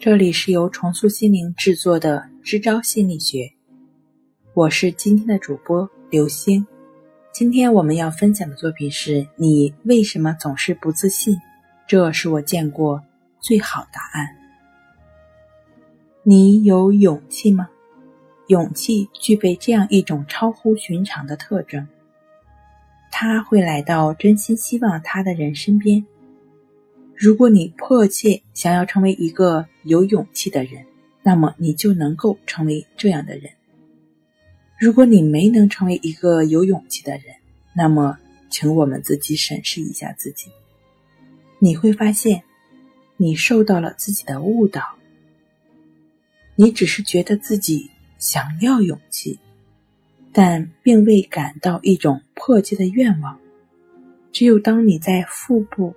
这里是由重塑心灵制作的支招心理学，我是今天的主播刘星。今天我们要分享的作品是你为什么总是不自信？这是我见过最好答案。你有勇气吗？勇气具备这样一种超乎寻常的特征，他会来到真心希望他的人身边。如果你迫切想要成为一个有勇气的人，那么你就能够成为这样的人。如果你没能成为一个有勇气的人，那么请我们自己审视一下自己，你会发现，你受到了自己的误导。你只是觉得自己想要勇气，但并未感到一种迫切的愿望。只有当你在腹部。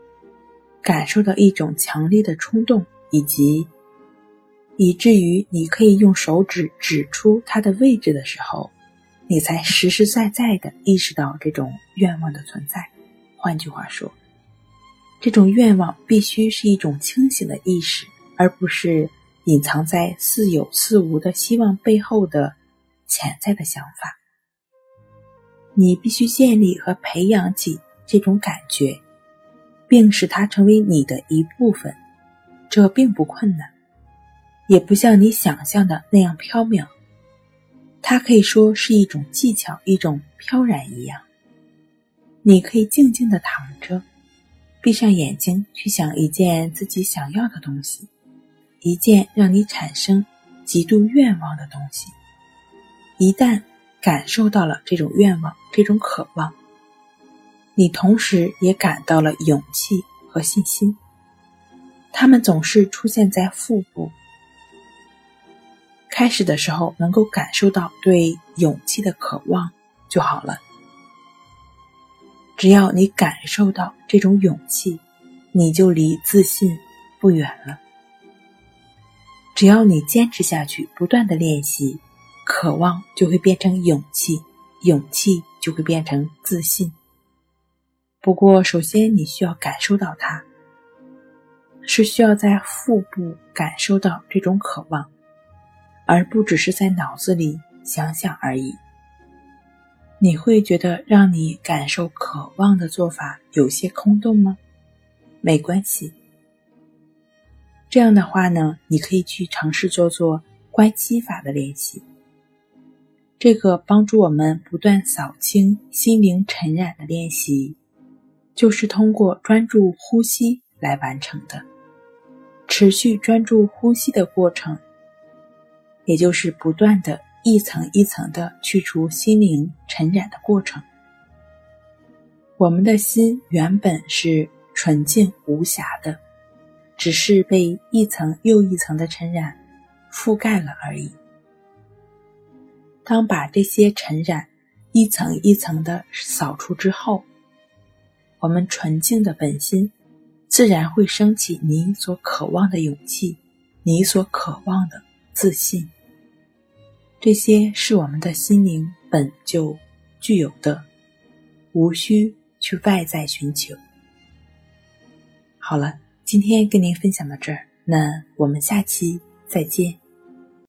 感受到一种强烈的冲动，以及以至于你可以用手指指出它的位置的时候，你才实实在在的意识到这种愿望的存在。换句话说，这种愿望必须是一种清醒的意识，而不是隐藏在似有似无的希望背后的潜在的想法。你必须建立和培养起这种感觉。并使它成为你的一部分，这并不困难，也不像你想象的那样飘渺。它可以说是一种技巧，一种飘然一样。你可以静静的躺着，闭上眼睛，去想一件自己想要的东西，一件让你产生极度愿望的东西。一旦感受到了这种愿望，这种渴望。你同时也感到了勇气和信心，他们总是出现在腹部。开始的时候能够感受到对勇气的渴望就好了。只要你感受到这种勇气，你就离自信不远了。只要你坚持下去，不断的练习，渴望就会变成勇气，勇气就会变成自信。不过，首先你需要感受到它，是需要在腹部感受到这种渴望，而不只是在脑子里想想而已。你会觉得让你感受渴望的做法有些空洞吗？没关系，这样的话呢，你可以去尝试做做关系法的练习，这个帮助我们不断扫清心灵尘染的练习。就是通过专注呼吸来完成的，持续专注呼吸的过程，也就是不断的一层一层的去除心灵尘染的过程。我们的心原本是纯净无瑕的，只是被一层又一层的尘染覆盖了而已。当把这些尘染一层一层的扫除之后，我们纯净的本心，自然会升起你所渴望的勇气，你所渴望的自信。这些是我们的心灵本就具有的，无需去外在寻求。好了，今天跟您分享到这儿，那我们下期再见。